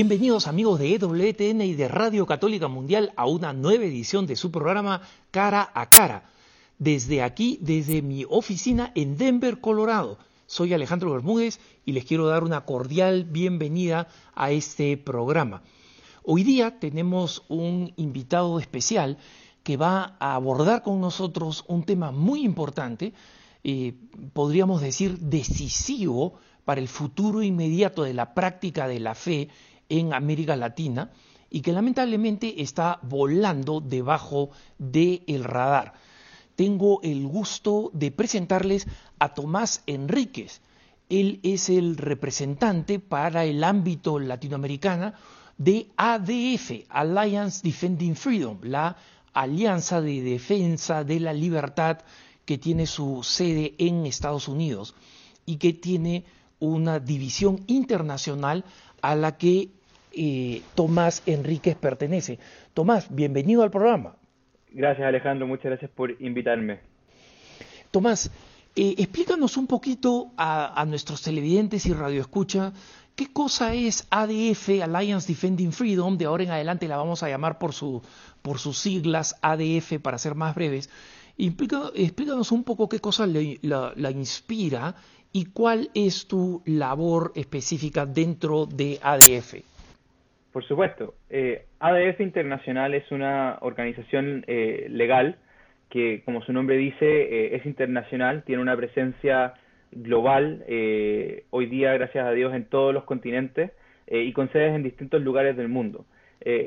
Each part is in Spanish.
Bienvenidos amigos de EWTN y de Radio Católica Mundial a una nueva edición de su programa Cara a Cara. Desde aquí, desde mi oficina en Denver, Colorado. Soy Alejandro Bermúdez y les quiero dar una cordial bienvenida a este programa. Hoy día tenemos un invitado especial que va a abordar con nosotros un tema muy importante, eh, podríamos decir decisivo para el futuro inmediato de la práctica de la fe en América Latina y que lamentablemente está volando debajo del radar. Tengo el gusto de presentarles a Tomás Enríquez. Él es el representante para el ámbito latinoamericano de ADF, Alliance Defending Freedom, la Alianza de Defensa de la Libertad que tiene su sede en Estados Unidos y que tiene una división internacional a la que eh, Tomás Enríquez pertenece. Tomás, bienvenido al programa. Gracias Alejandro, muchas gracias por invitarme. Tomás, eh, explícanos un poquito a, nuestros televidentes y radioescucha qué cosa es ADF, Alliance Defending Freedom, de ahora en adelante la vamos a llamar por, su, por sus siglas ADF para ser más breves. explícanos un poco qué cosa la inspira y cuál es tu labor específica dentro de ADF. Por supuesto. Eh, ADF Internacional es una organización eh, legal que, como su nombre dice, eh, es internacional, tiene una presencia global, hoy día, gracias a Dios, en todos los continentes y con sedes en distintos lugares del mundo.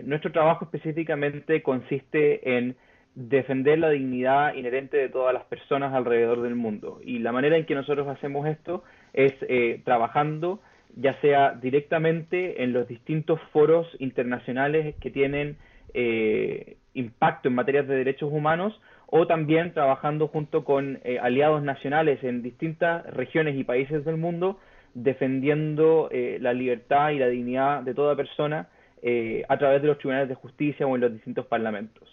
nuestro trabajo específicamente consiste en defender la dignidad inherente de todas las personas alrededor del mundo. Y la manera en que nosotros hacemos esto es trabajando ya sea directamente en los distintos foros internacionales que tienen eh, impacto en materias de derechos humanos o también trabajando junto con eh, aliados nacionales en distintas regiones y países del mundo defendiendo eh, la libertad y la dignidad de toda persona a través de los tribunales de justicia o en los distintos parlamentos.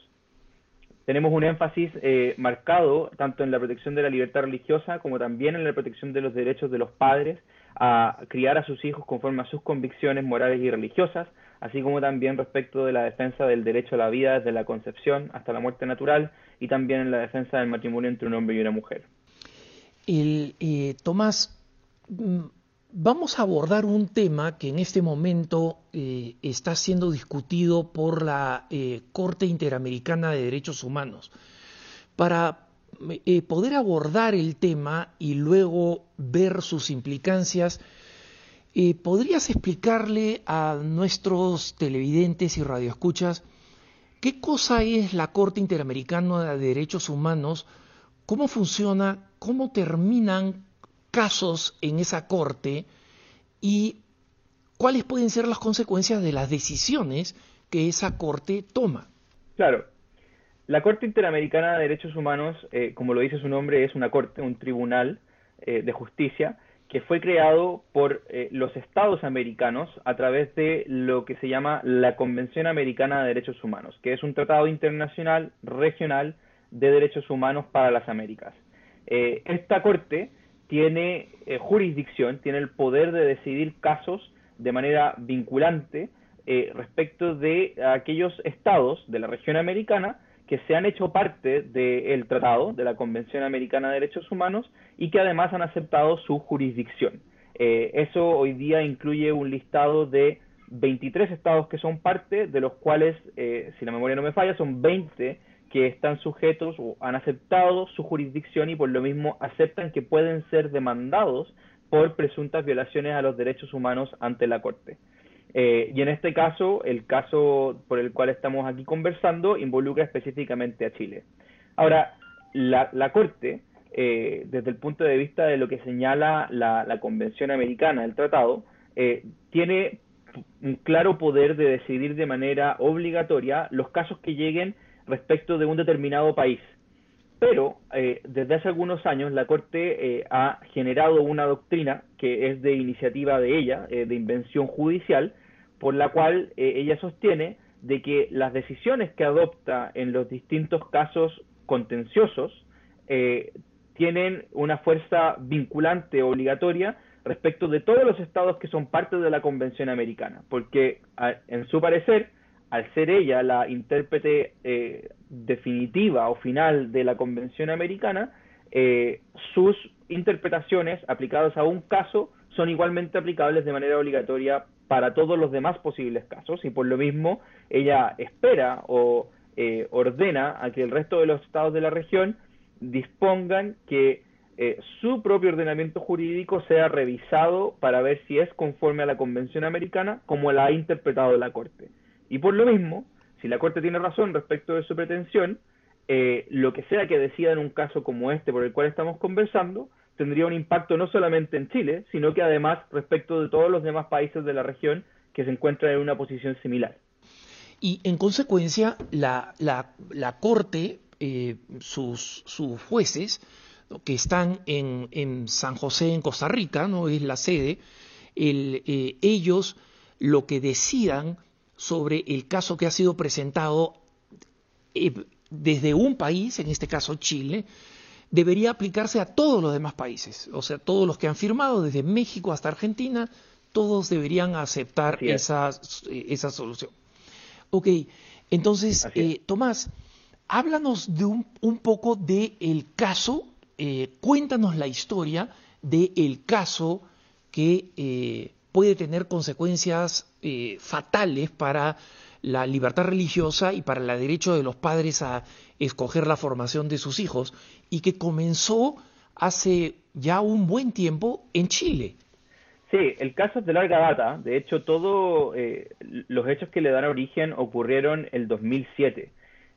Tenemos un énfasis marcado tanto en la protección de la libertad religiosa como también en la protección de los derechos de los padres a criar a sus hijos conforme a sus convicciones morales y religiosas, así como también respecto de la defensa del derecho a la vida desde la concepción hasta la muerte natural y también en la defensa del matrimonio entre un hombre y una mujer. El, eh, Tomás, mm, vamos a abordar un tema que en este momento eh, está siendo discutido por la eh, Corte Interamericana de Derechos Humanos. Para eh, poder abordar el tema y luego ver sus implicancias, eh, ¿podrías explicarle a nuestros televidentes y radioescuchas qué cosa es la Corte Interamericana de Derechos Humanos, cómo funciona, cómo terminan casos en esa Corte y cuáles pueden ser las consecuencias de las decisiones que esa Corte toma? Claro, la Corte Interamericana de Derechos Humanos, eh, como lo dice su nombre, es una corte, un tribunal eh, de justicia que fue creado por eh, los estados americanos a través de lo que se llama la Convención Americana de Derechos Humanos, que es un tratado internacional regional de derechos humanos para las Américas. esta corte tiene jurisdicción, tiene el poder de decidir casos de manera vinculante respecto de aquellos estados de la región americana que se han hecho parte del tratado, de la Convención Americana de Derechos Humanos, y que además han aceptado su jurisdicción. Eh, eso hoy día incluye un listado de 23 estados que son parte, de los cuales, eh, si la memoria no me falla, son 20 que están sujetos o han aceptado su jurisdicción y por lo mismo aceptan que pueden ser demandados por presuntas violaciones a los derechos humanos ante la Corte. Eh, y en este caso, el caso por el cual estamos aquí conversando involucra específicamente a Chile. Ahora, la, Corte, eh, desde el punto de vista de lo que señala la, Convención Americana, el tratado, eh, tiene un claro poder de decidir de manera obligatoria los casos que lleguen respecto de un determinado país. Pero desde hace algunos años la Corte ha generado una doctrina que es de iniciativa de ella, de invención judicial, por la cual eh, ella sostiene de que las decisiones que adopta en los distintos casos contenciosos eh, tienen una fuerza vinculante obligatoria respecto de todos los estados que son parte de la Convención Americana, porque en su parecer, al ser ella la intérprete eh, definitiva o final de la Convención Americana, eh, sus interpretaciones aplicadas a un caso son igualmente aplicables de manera obligatoria para todos los demás posibles casos y por lo mismo ella espera o eh, ordena a que el resto de los estados de la región dispongan que eh, su propio ordenamiento jurídico sea revisado para ver si es conforme a la Convención Americana como la ha interpretado la Corte. Y por lo mismo, si la Corte tiene razón respecto de su pretensión, eh, lo que sea que decida en un caso como este por el cual estamos conversando, tendría un impacto no solamente en Chile, sino que además respecto de todos los demás países de la región que se encuentran en una posición similar. Y en consecuencia, la, la, Corte, eh, sus, sus, jueces, que están en, en, San José, en Costa Rica, no es la sede, el, eh, ellos lo que decidan sobre el caso que ha sido presentado eh, desde un país, en este caso Chile, debería aplicarse a todos los demás países. O sea, todos los que han firmado, desde México hasta Argentina, todos deberían aceptar esa, esa, solución. Ok, entonces, eh, Tomás, háblanos de un, un poco del el caso, eh, cuéntanos la historia del el caso que eh, puede tener consecuencias fatales para la libertad religiosa y para el derecho de los padres a escoger la formación de sus hijos y que comenzó hace ya un buen tiempo en Chile. Sí, el caso es de larga data. De hecho, todos eh, los hechos que le dan origen ocurrieron el 2007.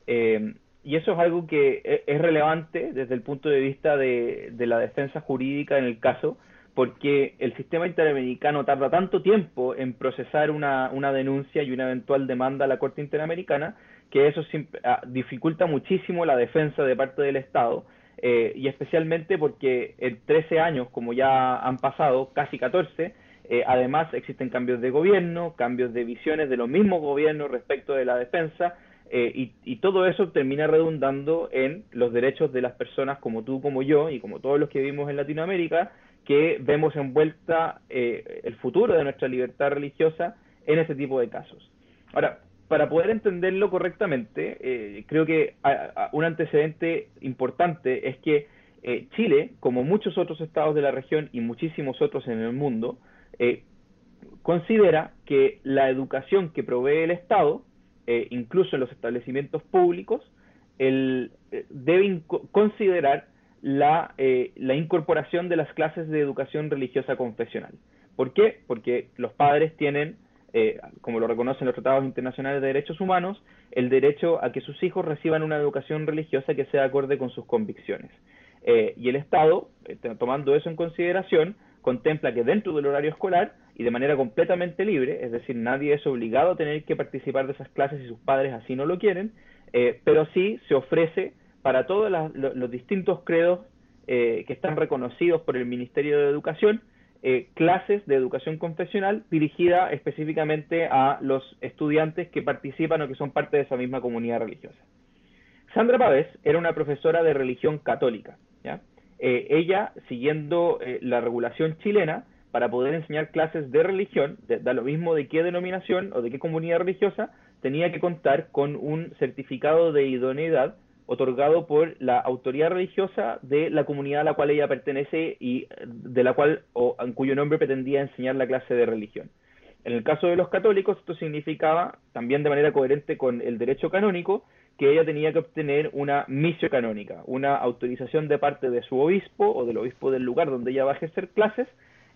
Eh, y eso es algo que e, es relevante desde el punto de vista de la defensa jurídica en el caso, porque el sistema interamericano tarda tanto tiempo en procesar una, una denuncia y una eventual demanda a la Corte Interamericana que eso ah, dificulta muchísimo la defensa de parte del Estado. Eh, y especialmente porque en 13 años, como ya han pasado, casi 14, eh, además existen cambios de gobierno, cambios de visiones de los mismos gobiernos respecto de la defensa, eh, y, y, todo eso termina redundando en los derechos de las personas como tú, como yo, y como todos los que vivimos en Latinoamérica, que vemos envuelta eh, el futuro de nuestra libertad religiosa en ese tipo de casos. Ahora, para poder entenderlo correctamente, eh, creo que un antecedente importante es que eh, Chile, como muchos otros estados de la región y muchísimos otros en el mundo, considera que la educación que provee el Estado, incluso en los establecimientos públicos, el, debe considerar la, eh, la incorporación de las clases de educación religiosa confesional. ¿Por qué? Porque los padres tienen, eh, como lo reconocen los tratados internacionales de derechos humanos, el derecho a que sus hijos reciban una educación religiosa que sea acorde con sus convicciones. Eh, y el Estado, tomando eso en consideración, contempla que dentro del horario escolar y de manera completamente libre, es decir, nadie es obligado a tener que participar de esas clases si sus padres así no lo quieren, pero sí se ofrece para todos los distintos credos eh, que están reconocidos por el Ministerio de Educación, eh, clases de educación confesional dirigida específicamente a los estudiantes que participan o que son parte de esa misma comunidad religiosa. Sandra Pávez era una profesora de religión católica. Eh, ella, siguiendo la regulación chilena, para poder enseñar clases de religión, da lo mismo de qué denominación o de qué comunidad religiosa, tenía que contar con un certificado de idoneidad otorgado por la autoridad religiosa de la comunidad a la cual ella pertenece y de la cual o en cuyo nombre pretendía enseñar la clase de religión. En el caso de los católicos, esto significaba, también de manera coherente con el derecho canónico, que ella tenía que obtener una misio canónica, una autorización de parte de su obispo o del obispo del lugar donde ella va a ejercer clases,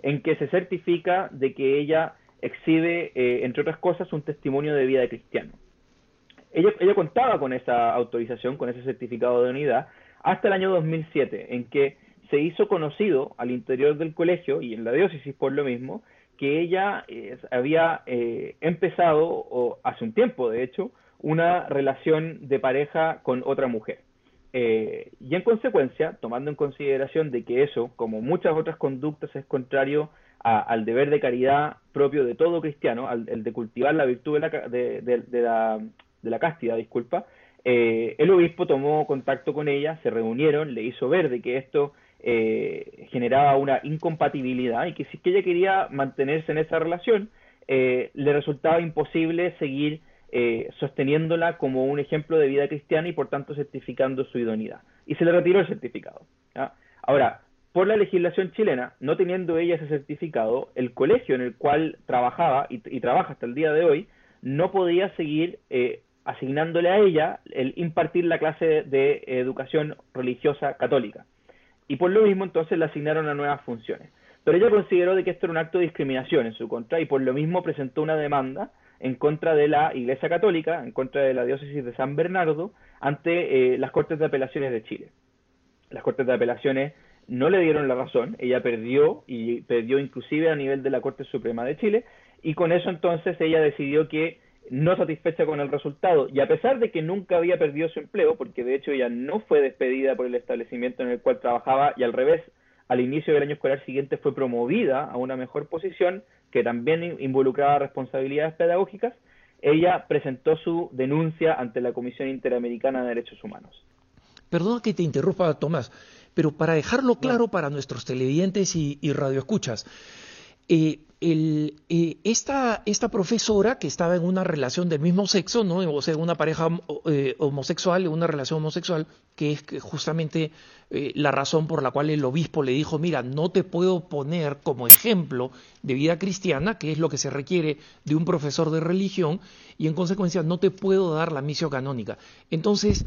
en que se certifica de que ella exhibe, eh, entre otras cosas, un testimonio de vida de cristiano. Ella, contaba con esa autorización, con ese certificado de unidad, hasta el año 2007, en que se hizo conocido al interior del colegio y en la diócesis por lo mismo, que ella eh, había eh, empezado, o hace un tiempo de hecho, una relación de pareja con otra mujer. Eh, y en consecuencia, tomando en consideración de que eso, como muchas otras conductas, es contrario al deber de caridad propio de todo cristiano, al el de cultivar la virtud de la, de la castidad, disculpa, eh, el obispo tomó contacto con ella, se reunieron, le hizo ver de que esto eh, generaba una incompatibilidad y que si ella quería mantenerse en esa relación, eh, le resultaba imposible seguir eh, sosteniéndola como un ejemplo de vida cristiana y por tanto certificando su idoneidad. Y se le retiró el certificado. Ahora, por la legislación chilena, no teniendo ella ese certificado, el colegio en el cual trabajaba y, trabaja hasta el día de hoy, no podía seguir eh, asignándole a ella el impartir la clase de educación religiosa católica. Y por lo mismo entonces le asignaron a nuevas funciones. Pero ella consideró de que esto era un acto de discriminación en su contra y por lo mismo presentó una demanda en contra de la Iglesia Católica, en contra de la diócesis de San Bernardo, ante eh, las Cortes de Apelaciones de Chile. Las Cortes de Apelaciones no le dieron la razón, ella perdió y perdió inclusive a nivel de la Corte Suprema de Chile y con eso entonces ella decidió que no satisfecha con el resultado y a pesar de que nunca había perdido su empleo, porque de hecho ella no fue despedida por el establecimiento en el cual trabajaba y al revés, al inicio del año escolar siguiente fue promovida a una mejor posición que también involucraba responsabilidades pedagógicas, ella presentó su denuncia ante la Comisión Interamericana de Derechos Humanos. Perdona que te interrumpa, Tomás, pero para dejarlo claro para nuestros televidentes y, y radioescuchas, eh, el, eh, esta, esta, profesora que estaba en una relación del mismo sexo, ¿no? o sea, una pareja eh, homosexual, una relación homosexual, que es justamente eh, la razón por la cual el obispo le dijo, mira, no te puedo poner como ejemplo de vida cristiana, que es lo que se requiere de un profesor de religión, y en consecuencia no te puedo dar la misión canónica. Entonces,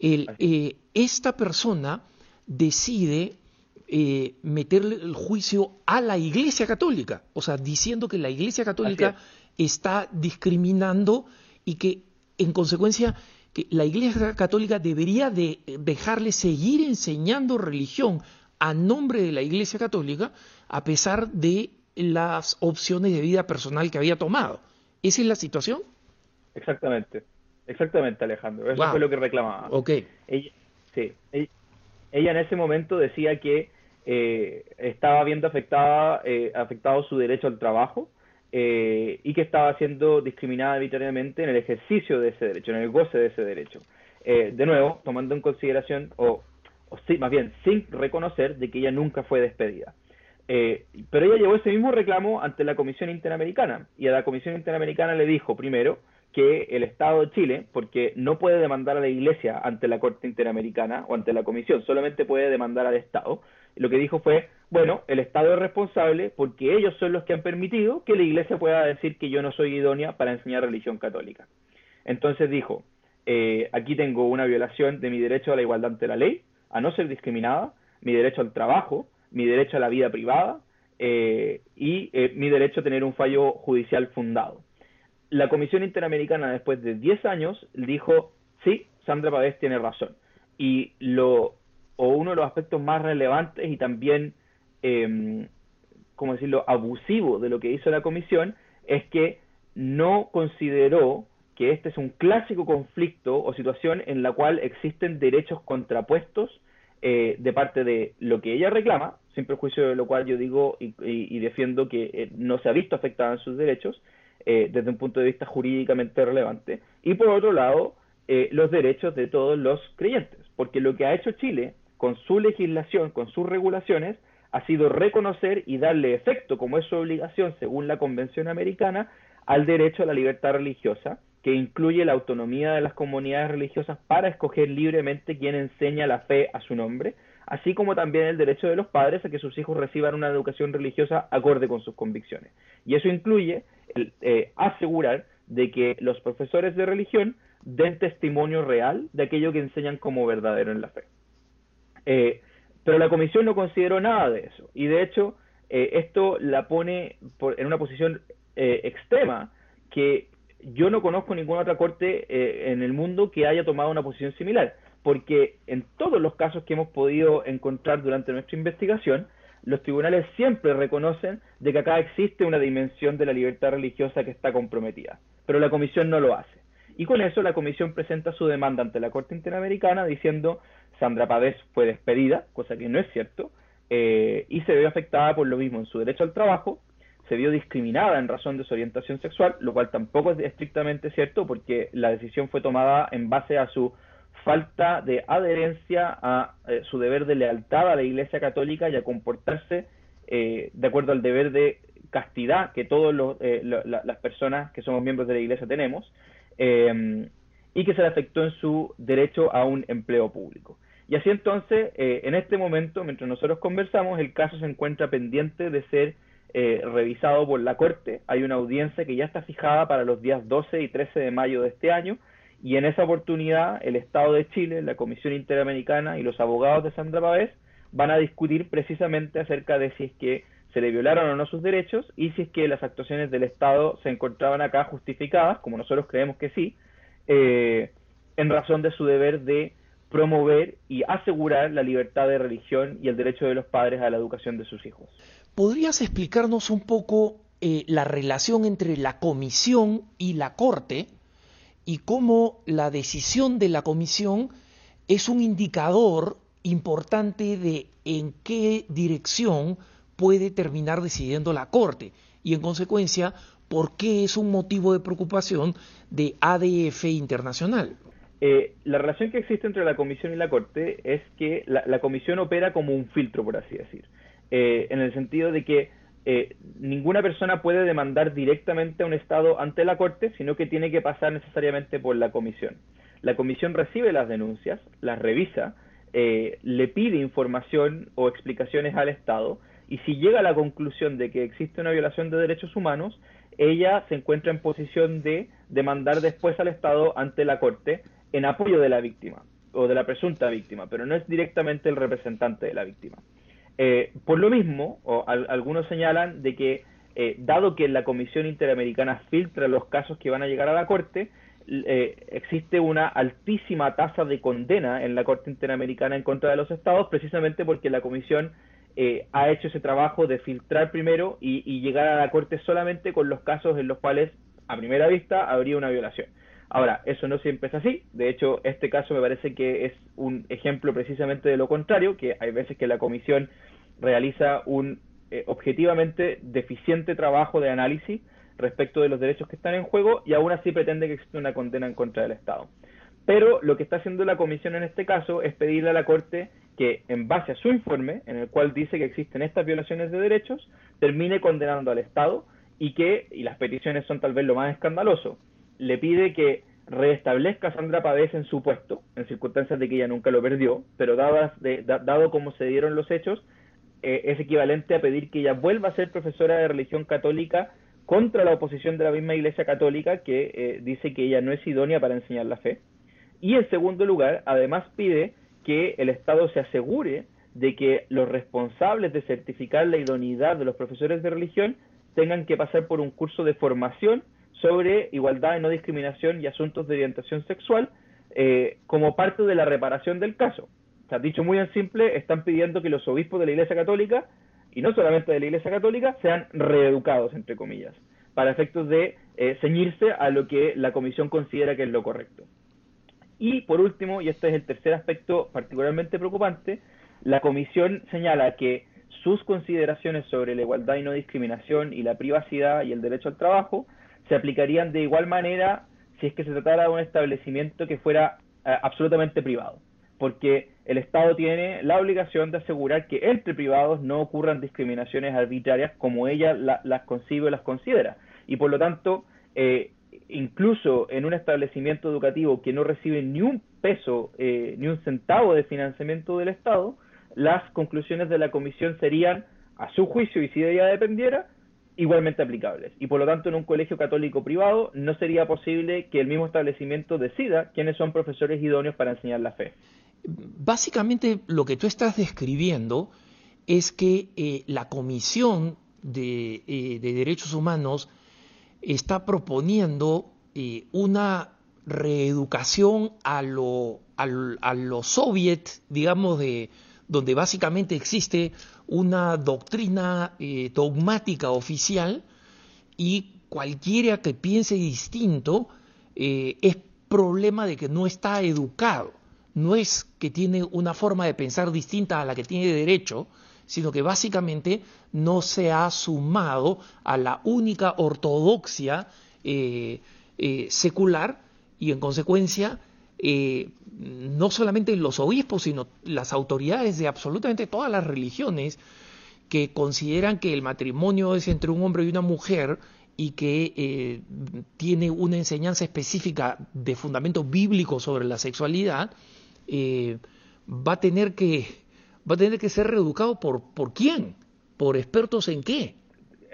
el, esta persona decide eh, meterle el juicio a la Iglesia Católica, o sea, diciendo que la Iglesia Católica está discriminando y que en consecuencia que la Iglesia Católica debería de dejarle seguir enseñando religión a nombre de la Iglesia Católica a pesar de las opciones de vida personal que había tomado. ¿Esa es la situación? Exactamente, exactamente Alejandro, eso fue lo que reclamaba. Ok. Ella, sí, ella en ese momento decía que eh, estaba viendo afectada, eh, afectado su derecho al trabajo eh, y que estaba siendo discriminada arbitrariamente en el ejercicio de ese derecho, en el goce de ese derecho. de nuevo, tomando en consideración, o, o sí, más bien, sin reconocer de que ella nunca fue despedida. pero ella llevó ese mismo reclamo ante la Comisión Interamericana y a la Comisión Interamericana le dijo primero que el Estado de Chile, porque no puede demandar a la Iglesia ante la Corte Interamericana o ante la Comisión, solamente puede demandar al Estado, lo que dijo fue, bueno, el Estado es responsable porque ellos son los que han permitido que la Iglesia pueda decir que yo no soy idónea para enseñar religión católica. Entonces dijo, eh, aquí tengo una violación de mi derecho a la igualdad ante la ley, a no ser discriminada, mi derecho al trabajo, mi derecho a la vida privada eh, y eh, mi derecho a tener un fallo judicial fundado. La Comisión Interamericana, después de 10 años, dijo, sí, Sandra Pavés tiene razón. Y lo o uno de los aspectos más relevantes y también, eh, ¿cómo decirlo?, abusivo de lo que hizo la comisión es que no consideró que este es un clásico conflicto o situación en la cual existen derechos contrapuestos eh, de parte de lo que ella reclama, sin perjuicio de lo cual yo digo y, defiendo que eh, no se ha visto afectada en sus derechos eh, desde un punto de vista jurídicamente relevante, y por otro lado, los derechos de todos los creyentes, porque lo que ha hecho Chile con su legislación, con sus regulaciones, ha sido reconocer y darle efecto, como es su obligación según la Convención Americana, al derecho a la libertad religiosa, que incluye la autonomía de las comunidades religiosas para escoger libremente quién enseña la fe a su nombre, así como también el derecho de los padres a que sus hijos reciban una educación religiosa acorde con sus convicciones. Y eso incluye el, eh, asegurar de que los profesores de religión den testimonio real de aquello que enseñan como verdadero en la fe. Eh, pero la comisión no consideró nada de eso. Y de hecho, eh, esto la pone en una posición eh, extrema que yo no conozco ninguna otra corte en el mundo que haya tomado una posición similar. Porque en todos los casos que hemos podido encontrar durante nuestra investigación, los tribunales siempre reconocen de que acá existe una dimensión de la libertad religiosa que está comprometida. Pero la comisión no lo hace. Y con eso la comisión presenta su demanda ante la Corte Interamericana diciendo Sandra Pavés fue despedida, cosa que no es cierto, eh, y se vio afectada por lo mismo en su derecho al trabajo, se vio discriminada en razón de su orientación sexual, lo cual tampoco es estrictamente cierto porque la decisión fue tomada en base a su falta de adherencia a eh, su deber de lealtad a la Iglesia Católica y a comportarse eh, de acuerdo al deber de castidad que todas eh, las personas que somos miembros de la Iglesia tenemos, y que se le afectó en su derecho a un empleo público. Y así entonces, en este momento, mientras nosotros conversamos, el caso se encuentra pendiente de ser revisado por la Corte. Hay una audiencia que ya está fijada para los días 12 y 13 de mayo de este año, y en esa oportunidad el Estado de Chile, la Comisión Interamericana y los abogados de Sandra Pavés van a discutir precisamente acerca de si es que se le violaron o no sus derechos y si es que las actuaciones del Estado se encontraban acá justificadas, como nosotros creemos que sí, eh, en razón de su deber de promover y asegurar la libertad de religión y el derecho de los padres a la educación de sus hijos. ¿Podrías explicarnos un poco eh, la relación entre la comisión y la corte y cómo la decisión de la comisión es un indicador importante de en qué dirección puede terminar decidiendo la Corte y en consecuencia por qué es un motivo de preocupación de ADF internacional. Eh, la relación que existe entre la Comisión y la Corte es que la, Comisión opera como un filtro, por así decir, eh, en el sentido de que eh, ninguna persona puede demandar directamente a un Estado ante la Corte, sino que tiene que pasar necesariamente por la Comisión. La Comisión recibe las denuncias, las revisa, eh, le pide información o explicaciones al Estado, y si llega a la conclusión de que existe una violación de derechos humanos, ella se encuentra en posición de demandar después al Estado ante la Corte en apoyo de la víctima o de la presunta víctima, pero no es directamente el representante de la víctima. Eh, por lo mismo, algunos señalan de que, eh, dado que la Comisión Interamericana filtra los casos que van a llegar a la Corte, eh, existe una altísima tasa de condena en la Corte Interamericana en contra de los estados, precisamente porque la Comisión ha hecho ese trabajo de filtrar primero y, llegar a la Corte solamente con los casos en los cuales, a primera vista, habría una violación. Ahora, eso no siempre es así. De hecho, este caso me parece que es un ejemplo precisamente de lo contrario, que hay veces que la comisión realiza un eh, objetivamente deficiente trabajo de análisis respecto de los derechos que están en juego y aún así pretende que exista una condena en contra del Estado. Pero lo que está haciendo la comisión en este caso es pedirle a la Corte que, en base a su informe, en el cual dice que existen estas violaciones de derechos, termine condenando al Estado y que, y las peticiones son tal vez lo más escandaloso, le pide que restablezca a Sandra Pavés en su puesto, en circunstancias de que ella nunca lo perdió, pero dado cómo se dieron los hechos, eh, es equivalente a pedir que ella vuelva a ser profesora de religión católica contra la oposición de la misma Iglesia Católica que eh, dice que ella no es idónea para enseñar la fe. Y en segundo lugar, además pide que el Estado se asegure de que los responsables de certificar la idoneidad de los profesores de religión tengan que pasar por un curso de formación sobre igualdad y no discriminación y asuntos de orientación sexual eh, como parte de la reparación del caso. O sea, dicho muy en simple, están pidiendo que los obispos de la Iglesia Católica, y no solamente de la Iglesia Católica, sean reeducados, entre comillas, para efectos de eh, ceñirse a lo que la Comisión considera que es lo correcto. Y por último, y este es el tercer aspecto particularmente preocupante, la Comisión señala que sus consideraciones sobre la igualdad y no discriminación y la privacidad y el derecho al trabajo se aplicarían de igual manera si es que se tratara de un establecimiento que fuera eh, absolutamente privado, porque el Estado tiene la obligación de asegurar que entre privados no ocurran discriminaciones arbitrarias como ella las concibe o las considera, y por lo tanto, eh, incluso en un establecimiento educativo que no recibe ni un peso, eh, ni un centavo de financiamiento del Estado, las conclusiones de la comisión serían, a su juicio y si de ella dependiera, igualmente aplicables. Y por lo tanto, en un colegio católico privado no sería posible que el mismo establecimiento decida quiénes son profesores idóneos para enseñar la fe. Básicamente, lo que tú estás describiendo es que eh, la Comisión eh, de, Derechos Humanos está proponiendo eh, una reeducación a lo, a lo soviet, digamos, de, donde básicamente existe una doctrina eh, dogmática oficial y cualquiera que piense distinto eh, es problema de que no está educado. No es que tiene una forma de pensar distinta a la que tiene derecho, sino que básicamente no se ha sumado a la única ortodoxia eh, secular y en consecuencia eh, no solamente los obispos, sino las autoridades de absolutamente todas las religiones que consideran que el matrimonio es entre un hombre y una mujer y que eh, tiene una enseñanza específica de fundamento bíblico sobre la sexualidad, eh, va a tener que va a tener que ser reeducado por por quién, por expertos en qué.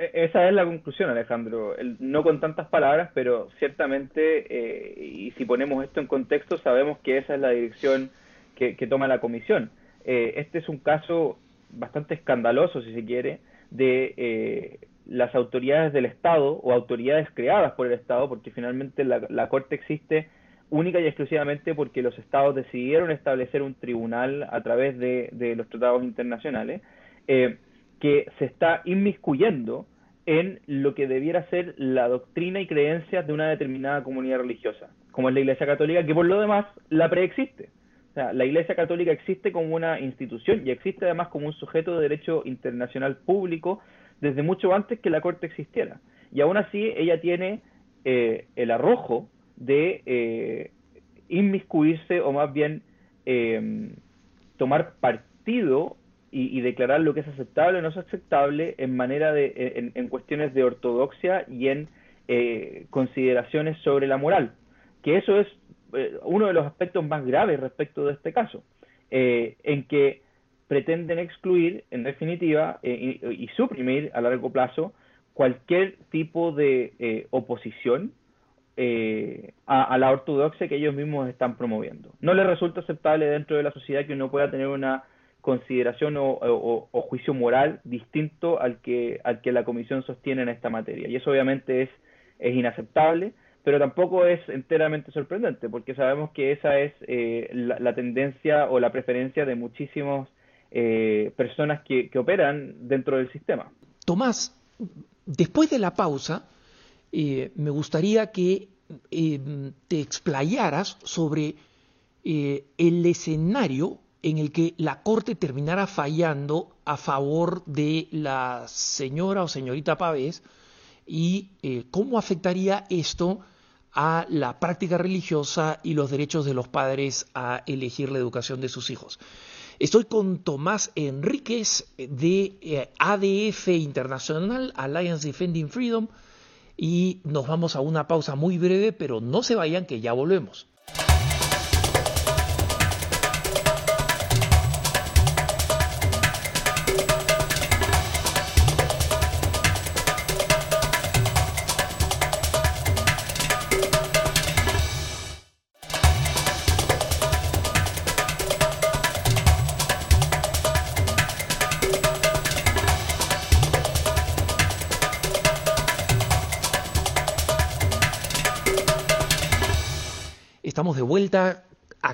E, esa es la conclusión, Alejandro. no con tantas palabras, pero ciertamente, eh, y si ponemos esto en contexto, sabemos que esa es la dirección que, toma la comisión. este es un caso bastante escandaloso, si se quiere, de las autoridades del Estado o autoridades creadas por el Estado, porque finalmente la, Corte existe única y exclusivamente porque los estados decidieron establecer un tribunal a través de, los tratados internacionales, eh, que se está inmiscuyendo en lo que debiera ser la doctrina y creencias de una determinada comunidad religiosa, como es la Iglesia Católica, que por lo demás la preexiste. O sea, la Iglesia Católica existe como una institución y existe además como un sujeto de derecho internacional público desde mucho antes que la Corte existiera. Y aún así ella tiene eh, el arrojo de eh, inmiscuirse o más bien em, tomar partido y, declarar lo que es aceptable o no es aceptable en manera de en, cuestiones de ortodoxia y en eh, consideraciones sobre la moral que eso es uno de los aspectos más graves respecto de este caso en que pretenden excluir, en definitiva, eh, y, suprimir a largo plazo cualquier tipo de eh, oposición eh, a, la ortodoxia que ellos mismos están promoviendo. No les resulta aceptable dentro de la sociedad que uno pueda tener una consideración o, juicio moral distinto al que, al que la comisión sostiene en esta materia. Y eso obviamente es, inaceptable, pero tampoco es enteramente sorprendente, porque sabemos que esa es la, tendencia o la preferencia de muchísimos eh, personas que, operan dentro del sistema. Tomás, después de la pausa, eh, me gustaría que eh, te explayaras sobre el escenario en el que la Corte terminara fallando a favor de la señora o señorita Pavés y cómo afectaría esto a la práctica religiosa y los derechos de los padres a elegir la educación de sus hijos. Estoy con Tomás Enríquez de eh, ADF Internacional, Alliance Defending Freedom, y nos vamos a una pausa muy breve, pero no se vayan que ya volvemos.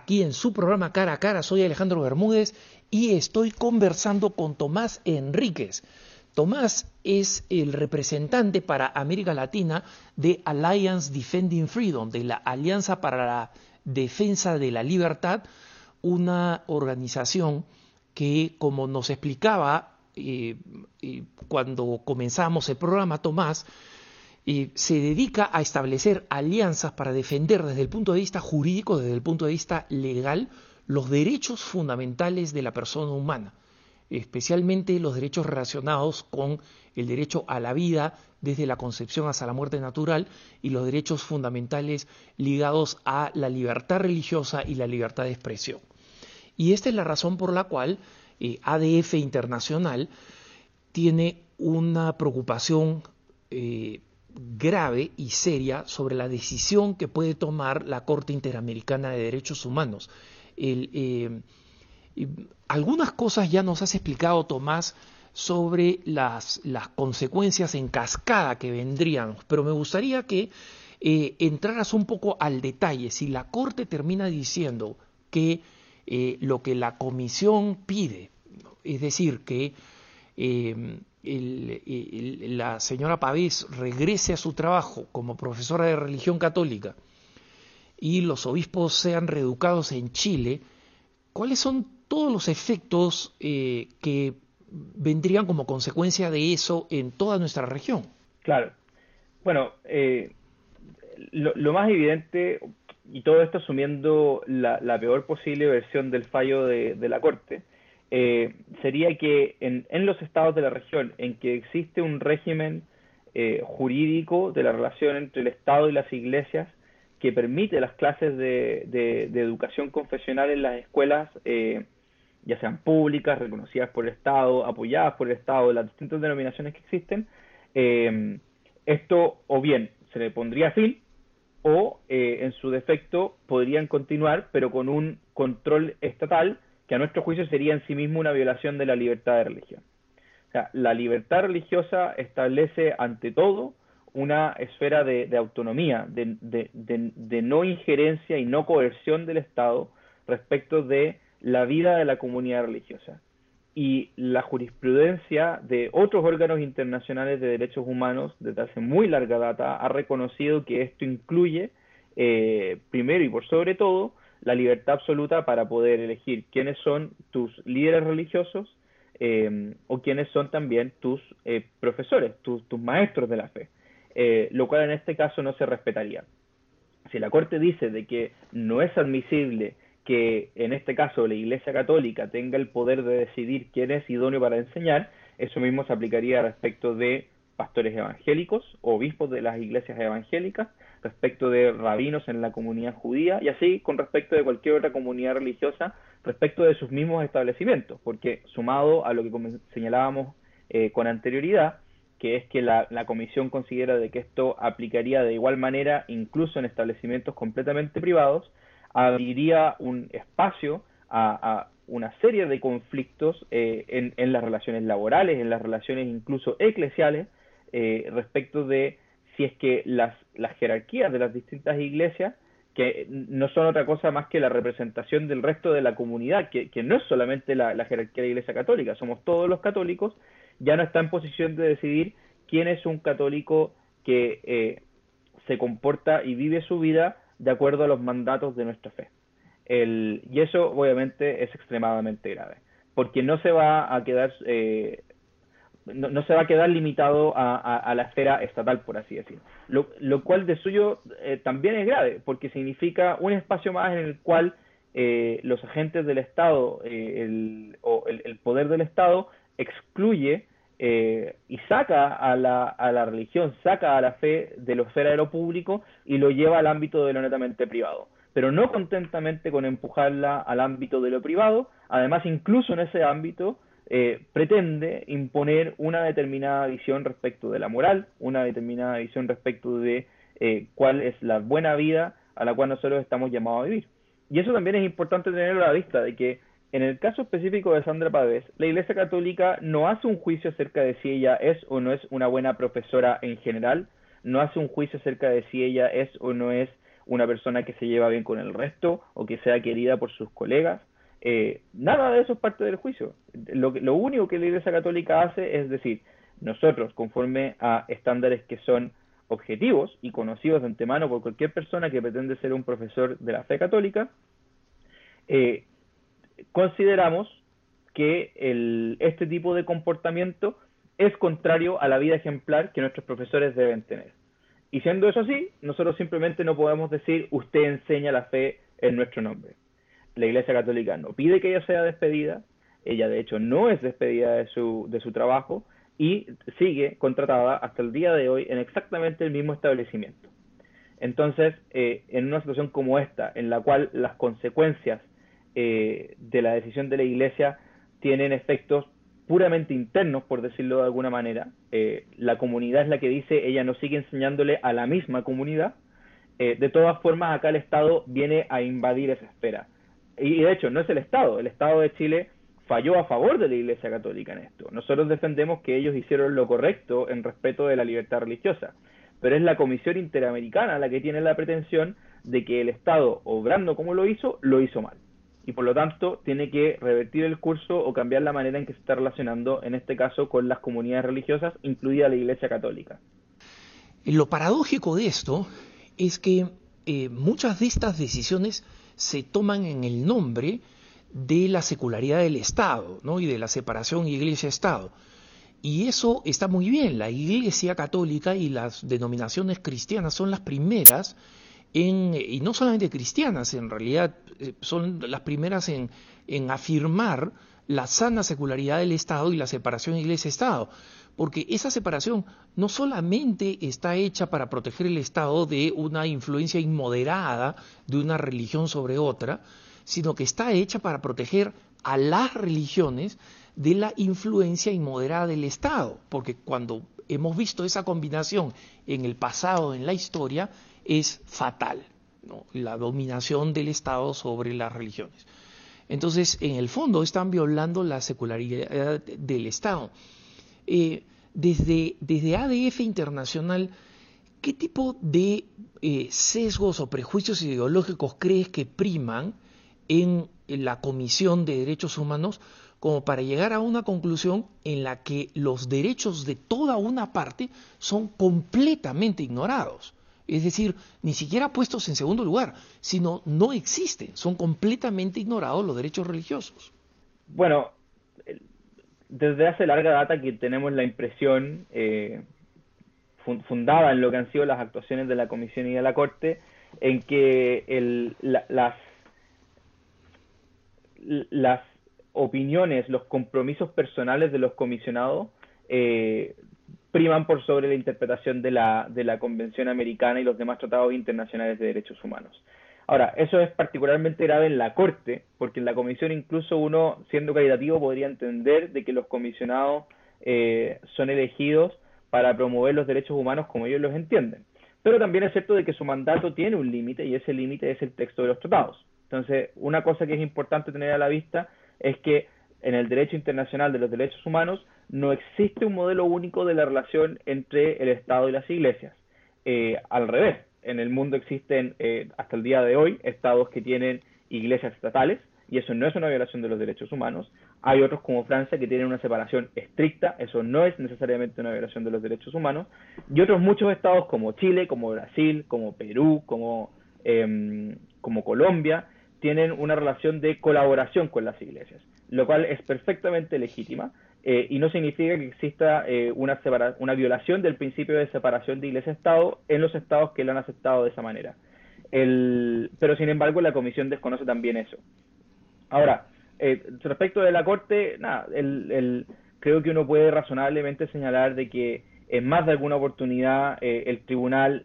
Aquí en su programa Cara a Cara. Soy Alejandro Bermúdez y estoy conversando con Tomás Enríquez. Tomás es el representante para América Latina de Alliance Defending Freedom, de la Alianza para la Defensa de la Libertad, una organización que, como nos explicaba eh, eh, cuando comenzamos el programa, Tomás, se dedica a establecer alianzas para defender desde el punto de vista jurídico, desde el punto de vista legal, los derechos fundamentales de la persona humana, especialmente los derechos relacionados con el derecho a la vida desde la concepción hasta la muerte natural y los derechos fundamentales ligados a la libertad religiosa y la libertad de expresión. Y esta es la razón por la cual eh, ADF Internacional tiene una preocupación eh, grave y seria sobre la decisión que puede tomar la Corte Interamericana de Derechos Humanos. Eh, algunas cosas ya nos has explicado, Tomás, sobre las, consecuencias en cascada que vendrían, pero me gustaría que eh, entraras un poco al detalle. Si la Corte termina diciendo que eh, lo que la Comisión pide, es decir, que la señora Pavés regrese a su trabajo como profesora de religión católica y los obispos sean reeducados en Chile, ¿cuáles son todos los efectos eh, que vendrían como consecuencia de eso en toda nuestra región? Claro. Bueno, eh, lo, más evidente, y todo esto asumiendo la, peor posible versión del fallo de, la Corte, eh, sería que en, los estados de la región en que existe un régimen eh, jurídico de la relación entre el Estado y las iglesias que permite las clases de, educación confesional en las escuelas, ya sean públicas, reconocidas por el Estado, apoyadas por el Estado, las distintas denominaciones que existen, esto o bien se le pondría fin o eh, en su defecto podrían continuar, pero con un control estatal que a nuestro juicio sería en sí mismo una violación de la libertad de religión. O sea, la libertad religiosa establece ante todo una esfera de, autonomía, de, no injerencia y no coerción del Estado respecto de la vida de la comunidad religiosa y la jurisprudencia de otros órganos internacionales de derechos humanos desde hace muy larga data ha reconocido que esto incluye, eh, primero y por sobre todo, la libertad absoluta para poder elegir quiénes son tus líderes religiosos eh, o quiénes son también tus eh, profesores, tus, maestros de la fe, lo cual en este caso no se respetaría. Si la Corte dice de que no es admisible que en este caso la Iglesia Católica tenga el poder de decidir quién es idóneo para enseñar, eso mismo se aplicaría respecto de pastores evangélicos, obispos de las iglesias evangélicas, respecto de rabinos en la comunidad judía y así con respecto de cualquier otra comunidad religiosa respecto de sus mismos establecimientos, porque sumado a lo que señalábamos eh, con anterioridad, que es que la, comisión considera de que esto aplicaría de igual manera incluso en establecimientos completamente privados, abriría un espacio a, una serie de conflictos eh, en, las relaciones laborales, en las relaciones incluso eclesiales, eh, respecto de si es que las, las jerarquías de las distintas iglesias, que no son otra cosa más que la representación del resto de la comunidad, que, no es solamente la, jerarquía de la Iglesia Católica, somos todos los católicos, ya no está en posición de decidir quién es un católico que eh, se comporta y vive su vida de acuerdo a los mandatos de nuestra fe. El, y eso obviamente es extremadamente grave, porque no se va a quedar, eh, no, se va a quedar limitado a, la esfera estatal, por así decirlo. Lo, cual de suyo eh, también es grave, porque significa un espacio más en el cual eh, los agentes del Estado el, o el, poder del Estado excluye eh, y saca a la, a la religión, saca a la fe de lo esfera de lo público y lo lleva al ámbito de lo netamente privado. Pero no contentamente con empujarla al ámbito de lo privado, además incluso en ese ámbito eh, pretende imponer una determinada visión respecto de la moral, una determinada visión respecto de eh, cuál es la buena vida a la cual nosotros estamos llamados a vivir. Y eso también es importante tenerlo a la vista, de que en el caso específico de Sandra Pávez, la Iglesia Católica no hace un juicio acerca de si ella es o no es una buena profesora en general, no hace un juicio acerca de si ella es o no es una persona que se lleva bien con el resto o que sea querida por sus colegas. Eh, nada de eso es parte del juicio. Lo, lo único que la Iglesia Católica hace es decir, nosotros, conforme a estándares que son objetivos y conocidos de antemano por cualquier persona que pretende ser un profesor de la fe católica, eh, consideramos que el, este tipo de comportamiento es contrario a la vida ejemplar que nuestros profesores deben tener. Y siendo eso así, nosotros simplemente no podemos decir usted enseña la fe en nuestro nombre. La Iglesia Católica no pide que ella sea despedida, ella de hecho no es despedida de su, de su trabajo y sigue contratada hasta el día de hoy en exactamente el mismo establecimiento. Entonces, eh, en una situación como esta, en la cual las consecuencias eh, de la decisión de la Iglesia tienen efectos puramente internos, por decirlo de alguna manera. Eh, la comunidad es la que dice, ella no sigue enseñándole a la misma comunidad. Eh, de todas formas, acá el Estado viene a invadir esa esfera. Y de hecho, no es el Estado, el Estado de Chile falló a favor de la Iglesia Católica en esto. Nosotros defendemos que ellos hicieron lo correcto en respeto de la libertad religiosa, pero es la Comisión Interamericana la que tiene la pretensión de que el Estado, obrando como lo hizo, lo hizo mal y por lo tanto tiene que revertir el curso o cambiar la manera en que se está relacionando, en este caso, con las comunidades religiosas, incluida la Iglesia Católica. Lo paradójico de esto es que eh, muchas de estas decisiones se toman en el nombre de la secularidad del Estado ¿no? y de la separación Iglesia-Estado. Y eso está muy bien. La Iglesia Católica y las denominaciones cristianas son las primeras en, y no solamente cristianas, en realidad eh, son las primeras en, en afirmar la sana secularidad del Estado y la separación iglesia-Estado, porque esa separación no solamente está hecha para proteger el Estado de una influencia inmoderada de una religión sobre otra, sino que está hecha para proteger a las religiones de la influencia inmoderada del Estado, porque cuando hemos visto esa combinación en el pasado, en la historia, es fatal, la dominación del Estado sobre las religiones. Entonces, en el fondo, están violando la secularidad del Estado. Eh, desde, desde ADF Internacional, ¿qué tipo de eh, sesgos o prejuicios ideológicos crees que priman en la Comisión de Derechos Humanos como para llegar a una conclusión en la que los derechos de toda una parte son completamente ignorados. Es decir, ni siquiera puestos en segundo lugar, sino no existen, son completamente ignorados los derechos religiosos. Bueno, desde hace larga data que tenemos la impresión, eh, fundada en lo que han sido las actuaciones de la Comisión y de la Corte, en que las, las opiniones, los compromisos personales de los comisionados eh, priman por sobre la interpretación de la, de la Convención Americana y los demás tratados internacionales de derechos humanos. Ahora, eso es particularmente grave en la Corte, porque en la Comisión incluso uno, siendo caritativo, podría entender de que los comisionados eh, son elegidos para promover los derechos humanos como ellos los entienden. Pero también es cierto de que su mandato tiene un límite y ese límite es el texto de los tratados. Entonces, una cosa que es importante tener a la vista es que en el derecho internacional de los derechos humanos no existe un modelo único de la relación entre el Estado y las iglesias. Eh, al revés, en el mundo existen eh, hasta el día de hoy estados que tienen iglesias estatales y eso no es una violación de los derechos humanos. Hay otros como Francia que tienen una separación estricta, eso no es necesariamente una violación de los derechos humanos. Y otros muchos estados como Chile, como Brasil, como Perú, como, em, como Colombia, tienen una relación de colaboración con las iglesias, lo cual es perfectamente legítima eh, y no significa que exista eh, una, una violación del principio de separación de iglesia-estado en los estados que lo han aceptado de esa manera. El, pero sin embargo la comisión desconoce también eso. Ahora, eh, respecto de la Corte, nada, el, el, creo que uno puede razonablemente señalar de que en más de alguna oportunidad el tribunal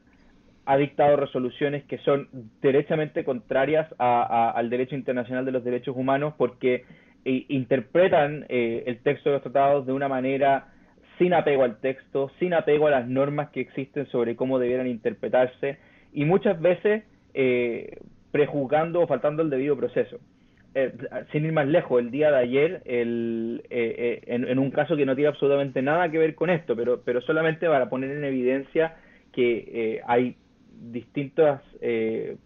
ha dictado resoluciones que son derechamente contrarias al derecho internacional de los derechos humanos porque interpretan eh, el texto de los tratados de una manera sin apego al texto, sin apego a las normas que existen sobre cómo debieran interpretarse y muchas veces eh, prejuzgando o faltando el debido proceso. Eh, sin ir más lejos, el día de ayer, el, en, un caso que no tiene absolutamente nada que ver con esto, pero, pero solamente para poner en evidencia que hay distintas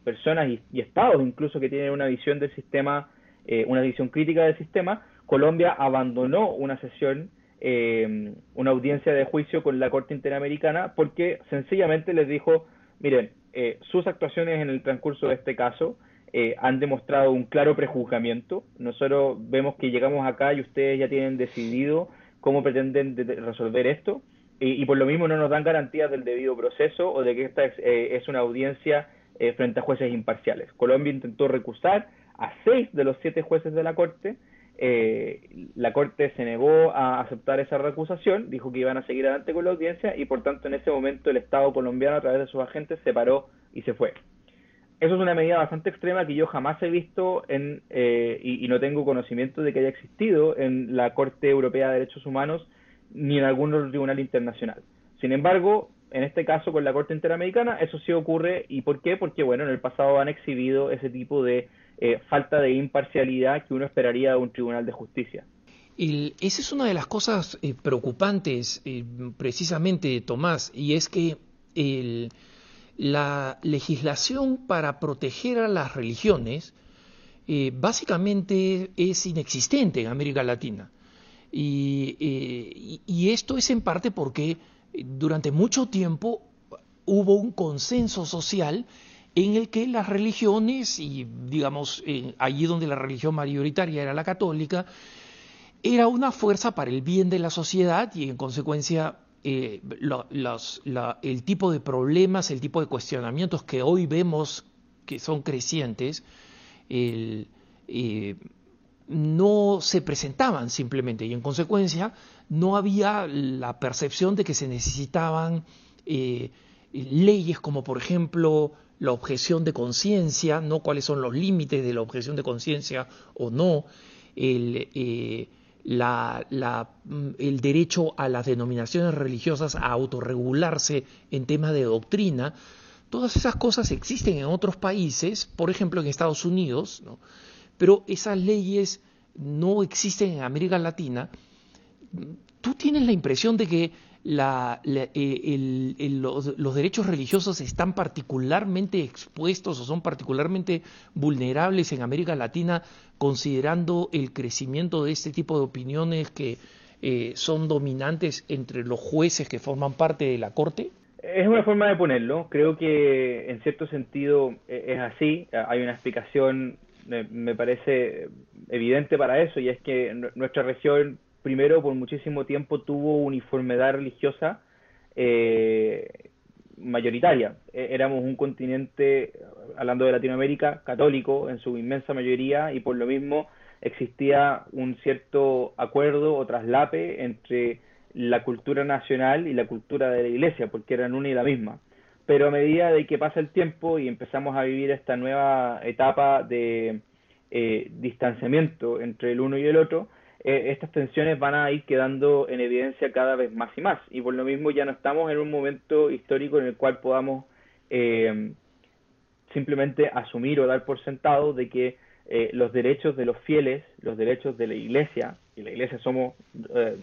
personas y, y, estados incluso que tienen una visión del sistema eh, una visión crítica del sistema, Colombia abandonó una sesión, eh, una audiencia de juicio con la Corte Interamericana porque sencillamente les dijo, miren, eh, sus actuaciones en el transcurso de este caso han demostrado un claro prejuzgamiento. Nosotros vemos que llegamos acá y ustedes ya tienen decidido cómo pretenden resolver esto y, por lo mismo no nos dan garantías del debido proceso o de que esta es una audiencia frente a jueces imparciales. Colombia intentó recusar, a seis de los siete jueces de la Corte. Eh, la Corte se negó a aceptar esa recusación, dijo que iban a seguir adelante con la audiencia y por tanto en ese momento el Estado colombiano a través de sus agentes se paró y se fue. Eso es una medida bastante extrema que yo jamás he visto en, eh, y, no tengo conocimiento de que haya existido en la Corte Europea de Derechos Humanos ni en algún tribunal internacional. Sin embargo, en este caso con la Corte Interamericana, eso sí ocurre. ¿Y por qué? Porque, bueno, en el pasado han exhibido ese tipo de eh, falta de imparcialidad que uno esperaría de un tribunal de justicia. esa es una de las cosas eh, preocupantes, eh, precisamente, Tomás, y es que la legislación para proteger a las religiones básicamente es inexistente en América Latina. y esto es en parte porque durante mucho tiempo hubo un consenso social en el que las religiones, y digamos, allí donde la religión mayoritaria era la católica, era una fuerza para el bien de la sociedad y en consecuencia eh, el tipo de problemas, el tipo de cuestionamientos que hoy vemos que son crecientes, eh, no se presentaban simplemente. Y en consecuencia no había la percepción de que se necesitaban eh, leyes como por ejemplo la objeción de conciencia, no cuáles son los límites de la objeción de conciencia o no, el, eh, mm, el derecho a las denominaciones religiosas a autorregularse en temas de doctrina, todas esas cosas existen en otros países, por ejemplo en Estados Unidos, pero esas leyes no existen en América Latina. ¿Tú tienes la impresión de que eh, los, derechos religiosos están particularmente expuestos o son particularmente vulnerables en América Latina considerando el crecimiento de este tipo de opiniones que eh, son dominantes entre los jueces que forman parte de la Corte? Es una forma de ponerlo. Creo que en cierto sentido e, es así. Hay una explicación, me parece evidente para eso, y es que nuestra región primero por muchísimo tiempo tuvo uniformidad religiosa eh, mayoritaria. E, éramos un continente, hablando de Latinoamérica, católico en su inmensa mayoría y por lo mismo existía un cierto acuerdo o traslape entre la cultura nacional y la cultura de la iglesia, porque eran una y la misma. Pero a medida de que pasa el tiempo y empezamos a vivir esta nueva etapa de eh, distanciamiento entre el uno y el otro, eh, estas tensiones van a ir quedando en evidencia cada vez más y más. Y por lo mismo ya no estamos en un momento histórico en el cual podamos eh, simplemente asumir o dar por sentado de que eh, los derechos de los fieles, los derechos de la iglesia, y la iglesia somos,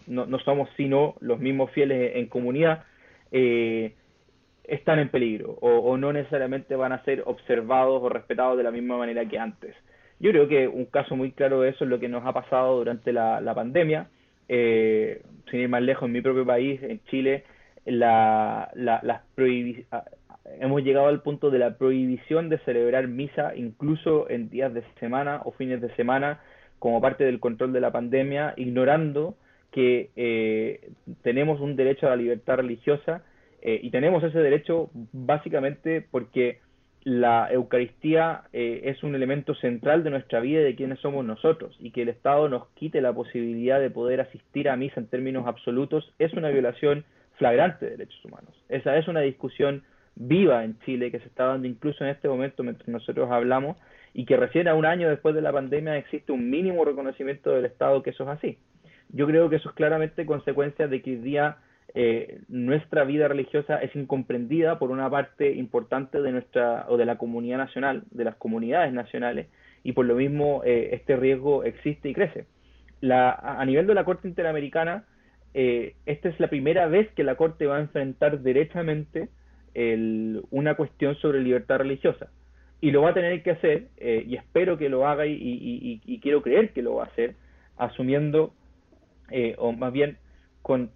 no, no, somos sino los mismos fieles en comunidad, están en peligro o no necesariamente van a ser observados o respetados de la misma manera que antes. Yo creo que un caso muy claro de eso es lo que nos ha pasado durante la, pandemia. Eh, sin ir más lejos, en mi propio país, en Chile, la, las hemos llegado al punto de la prohibición de celebrar misa incluso en días de semana o fines de semana como parte del control de la pandemia, ignorando que eh, tenemos un derecho a la libertad religiosa eh, y tenemos ese derecho básicamente porque la Eucaristía eh, es un elemento central de nuestra vida y de quiénes somos nosotros, y que el Estado nos quite la posibilidad de poder asistir a misa en términos absolutos es una violación flagrante de derechos humanos. Esa es una discusión viva en Chile que se está dando incluso en este momento mientras nosotros hablamos y que recién a un año después de la pandemia existe un mínimo reconocimiento del Estado que eso es así. Yo creo que eso es claramente consecuencia de que hoy día eh, nuestra vida religiosa es incomprendida por una parte importante de nuestra o de la comunidad nacional, de las comunidades nacionales, y por lo mismo eh, este riesgo existe y crece. La, a nivel de la Corte Interamericana, eh, esta es la primera vez que la Corte va a enfrentar derechamente una cuestión sobre libertad religiosa. Y lo va a tener que hacer, y espero que lo haga y, y, quiero creer que lo va a hacer, asumiendo, o más bien con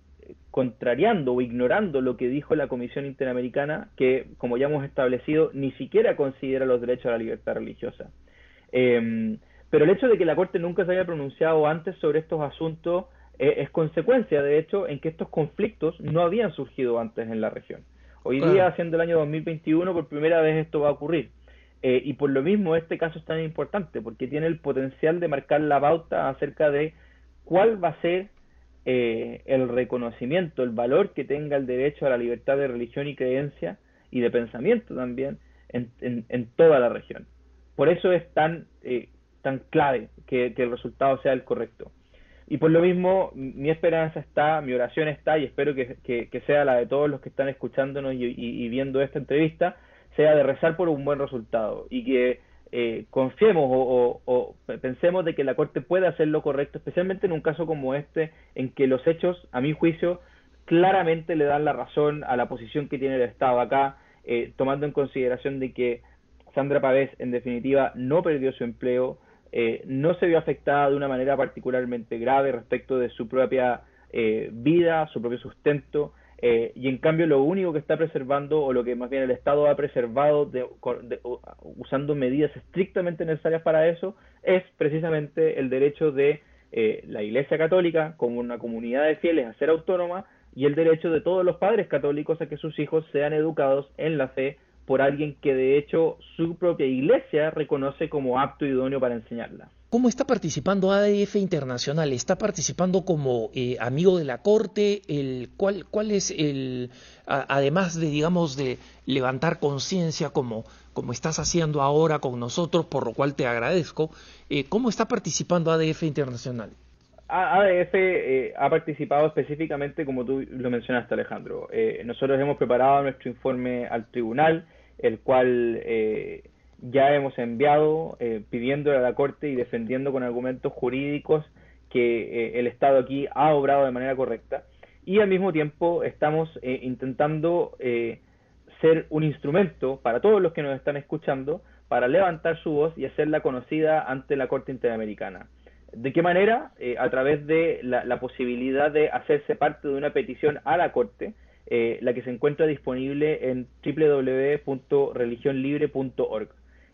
contrariando o ignorando lo que dijo la Comisión Interamericana, que, como ya hemos establecido, ni siquiera considera los derechos a la libertad religiosa. Em, pero el hecho de que la Corte nunca se haya pronunciado antes sobre estos asuntos eh, es consecuencia, de hecho, en que estos conflictos no habían surgido antes en la región. Hoy día, siendo el año 2021, por primera vez esto va a ocurrir. Eh, y por lo mismo este caso es tan importante, porque tiene el potencial de marcar la pauta acerca de cuál va a ser eh, el reconocimiento, el valor que tenga el derecho a la libertad de religión y creencia y de pensamiento también en, en, toda la región. Por eso es tan, eh, tan clave que, el resultado sea el correcto. Y por lo mismo, mi esperanza está, mi oración está, y espero que, que, sea la de todos los que están escuchándonos y, viendo esta entrevista, sea de rezar por un buen resultado y que eh, confiemos o, pensemos de que la Corte puede hacer lo correcto, especialmente en un caso como este, en que los hechos, a mi juicio, claramente le dan la razón a la posición que tiene el Estado acá, eh, tomando en consideración de que Sandra Pavés, en definitiva, no perdió su empleo, eh, no se vio afectada de una manera particularmente grave respecto de su propia vida, su propio sustento, eh, y en cambio lo único que está preservando, o lo que más bien el Estado ha preservado usando medidas estrictamente necesarias para eso, es precisamente el derecho de eh, la Iglesia Católica, como una comunidad de fieles, a ser autónoma y el derecho de todos los padres católicos a que sus hijos sean educados en la fe por alguien que de hecho su propia iglesia reconoce como apto y idóneo para enseñarla. ¿Cómo está participando ADF Internacional? ¿Está participando como eh, amigo de la Corte? ¿cuál, ¿Cuál es el, además de, digamos, de levantar conciencia como, como estás haciendo ahora con nosotros, por lo cual te agradezco, eh, ¿cómo está participando ADF Internacional? ADF eh, ha participado específicamente, como tú lo mencionaste, Alejandro. Nosotros hemos preparado nuestro informe al tribunal, el cual ya hemos enviado pidiendo a la Corte y defendiendo con argumentos jurídicos que el Estado aquí ha obrado de manera correcta. Y al mismo tiempo estamos intentando ser un instrumento para todos los que nos están escuchando para levantar su voz y hacerla conocida ante la Corte Interamericana. ¿De qué manera? Eh, a través de la, posibilidad de hacerse parte de una petición a la Corte, eh, la que se encuentra disponible en www.religionlibre.org.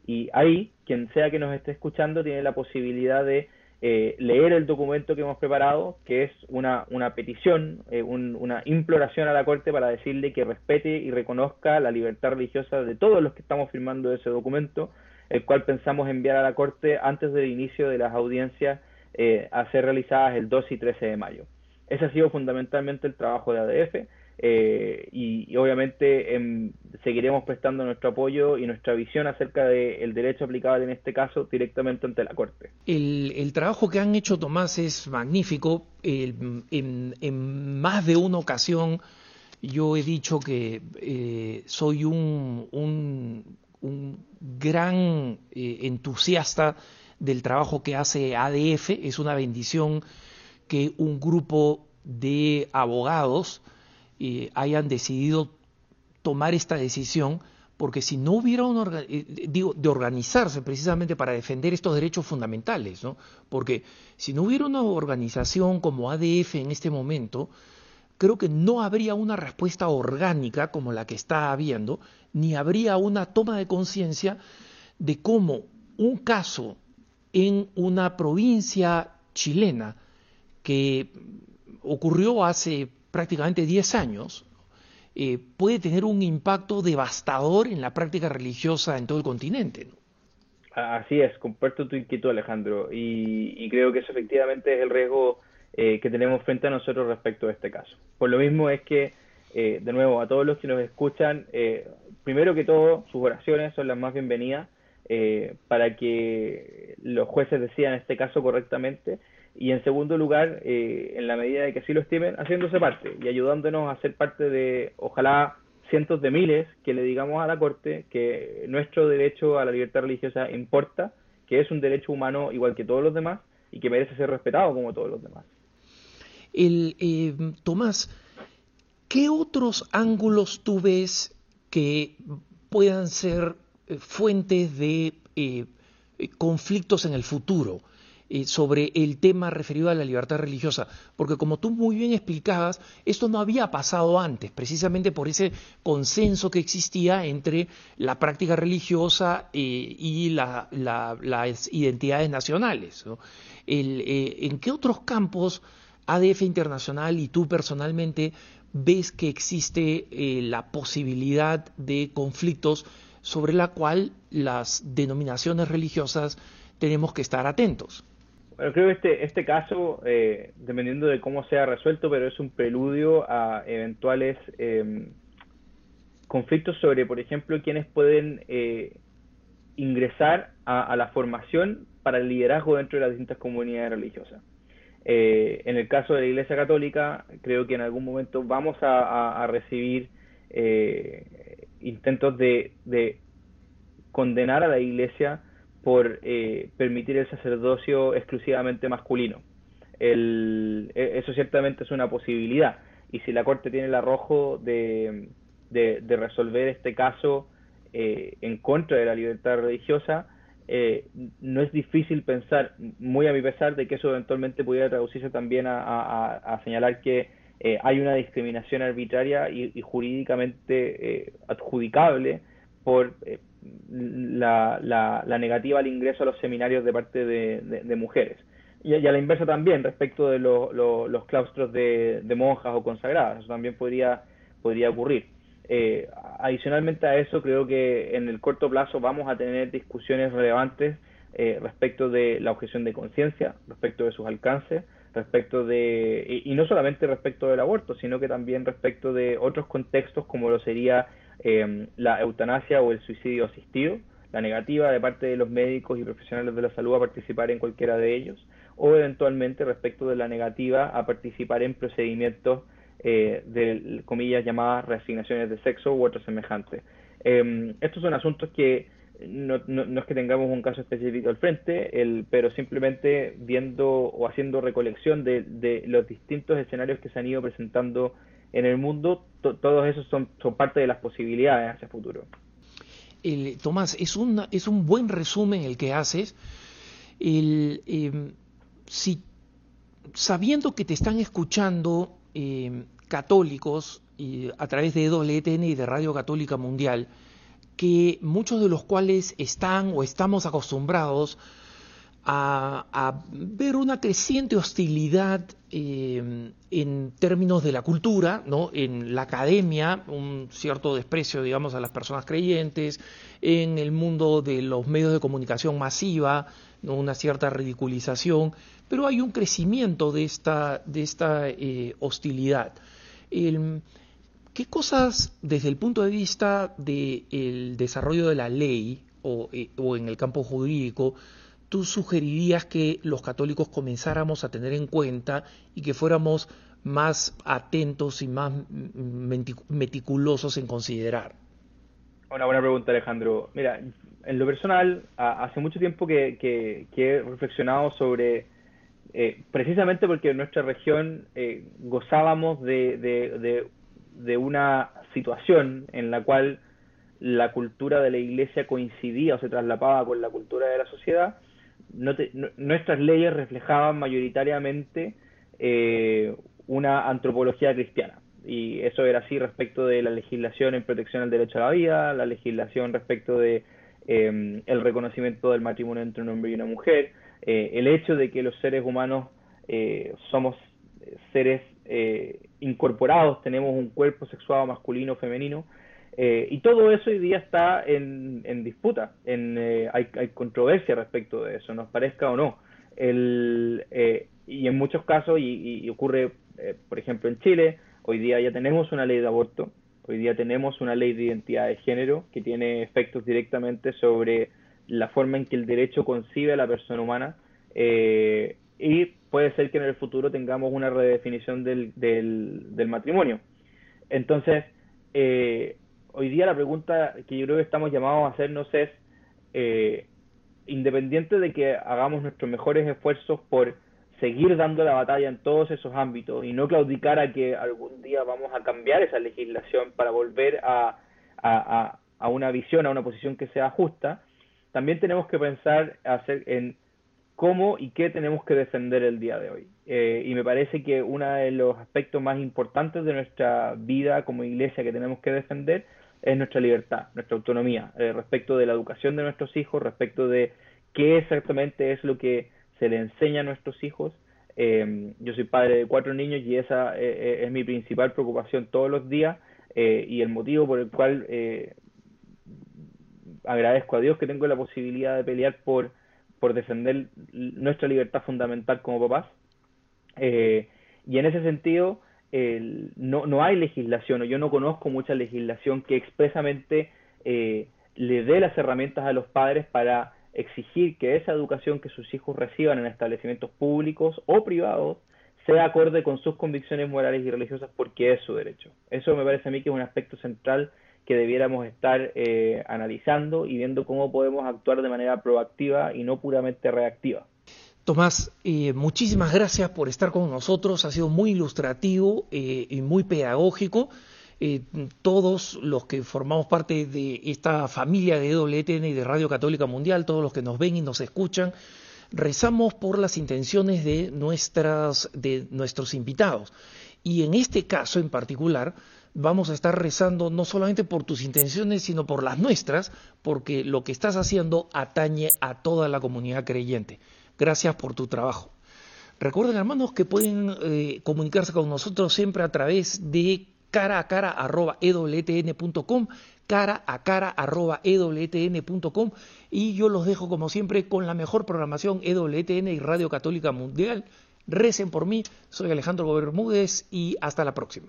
Y ahí, quien sea que nos esté escuchando, tiene la posibilidad de eh, leer el documento que hemos preparado, que es una, una petición, una imploración a la Corte para decirle que respete y reconozca la libertad religiosa de todos los que estamos firmando ese documento, el cual pensamos enviar a la Corte antes del inicio de las audiencias eh, a ser realizadas el 2 y 13 de mayo. Ese ha sido fundamentalmente el trabajo de ADF eh, y, obviamente em, seguiremos prestando nuestro apoyo y nuestra visión acerca del derecho aplicable en este caso directamente ante la Corte. El, trabajo que han hecho, Tomás, es magnífico. en, más de una ocasión yo he dicho que eh, soy un, un, gran entusiasta del trabajo que hace ADF. Es una bendición que un grupo de abogados eh, hayan decidido tomar esta decisión, porque si no hubiera una, eh, digo, de organizarse precisamente para defender estos derechos fundamentales, ¿no? Porque si no hubiera una organización como ADF en este momento, creo que no habría una respuesta orgánica como la que está habiendo, ni habría una toma de conciencia de cómo un caso en una provincia chilena que ocurrió hace prácticamente 10 años, eh, puede tener un impacto devastador en la práctica religiosa en todo el continente. Así es, comparto tu inquietud, Alejandro, y, creo que eso efectivamente es el riesgo eh, que tenemos frente a nosotros respecto a este caso. Por lo mismo es que, eh, de nuevo, a todos los que nos escuchan, primero que todo, sus oraciones son las más bienvenidas eh, para que los jueces decidan este caso correctamente y en segundo lugar, eh, en la medida de que así lo estimen, haciéndose parte y ayudándonos a ser parte de, ojalá, cientos de miles que le digamos a la Corte que nuestro derecho a la libertad religiosa importa, que es un derecho humano igual que todos los demás y que merece ser respetado como todos los demás. El, eh, Tomás, ¿qué otros ángulos tú ves que puedan ser eh, fuentes de conflictos en el futuro sobre el tema referido a la libertad religiosa, porque como tú muy bien explicabas, esto no había pasado antes, precisamente por ese consenso que existía entre la práctica religiosa y las identidades nacionales. ¿En qué otros campos ADF Internacional y tú personalmente ves que existe la posibilidad de conflictos sobre la cual las denominaciones religiosas tenemos que estar atentos. Bueno, creo que este, este caso, eh, dependiendo de cómo sea resuelto, pero es un preludio a eventuales em, conflictos sobre, por ejemplo, quienes pueden eh, ingresar a, la formación para el liderazgo dentro de las distintas comunidades religiosas. Eh, en el caso de la Iglesia Católica, creo que en algún momento vamos a, a recibir intentos de, condenar a la Iglesia por eh, permitir el sacerdocio exclusivamente masculino. E, eso ciertamente es una posibilidad. Y si la Corte tiene el arrojo de, de, resolver este caso eh, en contra de la libertad religiosa, eh, no es difícil pensar, muy a mi pesar, de que eso eventualmente pudiera traducirse también a señalar que eh, hay una discriminación arbitraria y, jurídicamente eh, adjudicable por eh, la, negativa al ingreso a los seminarios de parte de, mujeres. y, a la inversa también, respecto de los claustros de, monjas o consagradas, eso también podría, podría ocurrir. Eh, adicionalmente a eso, creo que en el corto plazo vamos a tener discusiones relevantes eh, respecto de la objeción de conciencia, respecto de sus alcances, respecto de, y, no solamente respecto del aborto, sino que también respecto de otros contextos como lo sería eh, la eutanasia o el suicidio asistido, la negativa de parte de los médicos y profesionales de la salud a participar en cualquiera de ellos, o eventualmente respecto de la negativa a participar en procedimientos eh, de, comillas, llamadas reasignaciones de sexo u otros semejantes. Em, estos son asuntos que no, no, es que tengamos un caso específico al frente, el, pero simplemente viendo o haciendo recolección de, de, los distintos escenarios que se han ido presentando en el mundo, todos esos son, parte de las posibilidades hacia el futuro. El, Tomás, es, un es un buen resumen el que haces. El, em, si, sabiendo que te están escuchando em, católicos a través de WTN y de Radio Católica Mundial, que muchos de los cuales están o estamos acostumbrados a, ver una creciente hostilidad eh, en términos de la cultura, ¿no? en la academia, un cierto desprecio, digamos, a las personas creyentes, en el mundo de los medios de comunicación masiva, una cierta ridiculización, pero hay un crecimiento de esta, de esta eh, hostilidad. ¿Qué cosas, desde el punto de vista del desarrollo de la ley o, eh, o en el campo jurídico, tú sugerirías que los católicos comenzáramos a tener en cuenta y que fuéramos más atentos y más meticulosos en considerar? Una buena pregunta, Alejandro. Mira, en lo personal, hace mucho tiempo que, he reflexionado sobre, eh, precisamente porque en nuestra región eh, gozábamos de, de una situación en la cual la cultura de la iglesia coincidía o se traslapaba con la cultura de la sociedad, nuestras leyes reflejaban mayoritariamente eh, una antropología cristiana. Y eso era así respecto de la legislación en protección al derecho a la vida, la legislación respecto de em, el reconocimiento del matrimonio entre un hombre y una mujer, eh, el hecho de que los seres humanos eh, somos seres incorporados, tenemos un cuerpo sexuado masculino femenino, eh, y todo eso hoy día está en, disputa, en, eh, hay, controversia respecto de eso, nos parezca o no. El, eh, y en muchos casos, y, ocurre, por ejemplo, en Chile, hoy día ya tenemos una ley de aborto, hoy día tenemos una ley de identidad de género que tiene efectos directamente sobre la forma en que el derecho concibe a la persona humana y puede ser que en el futuro tengamos una redefinición del, del, del matrimonio. Entonces, eh, hoy día la pregunta que yo creo que estamos llamados a hacernos es, eh, independiente de que hagamos nuestros mejores esfuerzos por seguir dando la batalla en todos esos ámbitos y no claudicar a que algún día vamos a cambiar esa legislación para volver a, a, una visión, a una posición que sea justa, también tenemos que pensar hacer en cómo y qué tenemos que defender el día de hoy. Eh, y me parece que uno de los aspectos más importantes de nuestra vida como iglesia que tenemos que defender es nuestra libertad, nuestra autonomía, eh, respecto de la educación de nuestros hijos, respecto de qué exactamente es lo que se le enseña a nuestros hijos. Eh, yo soy padre de cuatro niños y esa eh, es mi principal preocupación todos los días y el motivo por el cual agradezco a Dios que tengo la posibilidad de pelear por, por defender nuestra libertad fundamental como papás. y en ese sentido, no, no hay legislación, o yo no conozco mucha legislación que expresamente eh, le dé las herramientas a los padres para exigir que esa educación que sus hijos reciban en establecimientos públicos o privados sea acorde con sus convicciones morales y religiosas porque es su derecho. Eso me parece a mí que es un aspecto central que debiéramos estar eh, analizando y viendo cómo podemos actuar de manera proactiva y no puramente reactiva. Tomás, eh, muchísimas gracias por estar con nosotros, ha sido muy ilustrativo eh, y muy pedagógico. Eh, todos los que formamos parte de esta familia de WTN y de Radio Católica Mundial, todos los que nos ven y nos escuchan, rezamos por las intenciones de, nuestras, de nuestros invitados. Y en este caso en particular, vamos a estar rezando no solamente por tus intenciones, sino por las nuestras, porque lo que estás haciendo atañe a toda la comunidad creyente. Gracias por tu trabajo. Recuerden, hermanos, que pueden eh, comunicarse con nosotros siempre a través de cara a cara arroba ewtn.com, cara a cara arroba ewtn.com y yo los dejo como siempre con la mejor programación EWTN y Radio Católica Mundial. Recen por mí, soy Alejandro Bermúdez y hasta la próxima.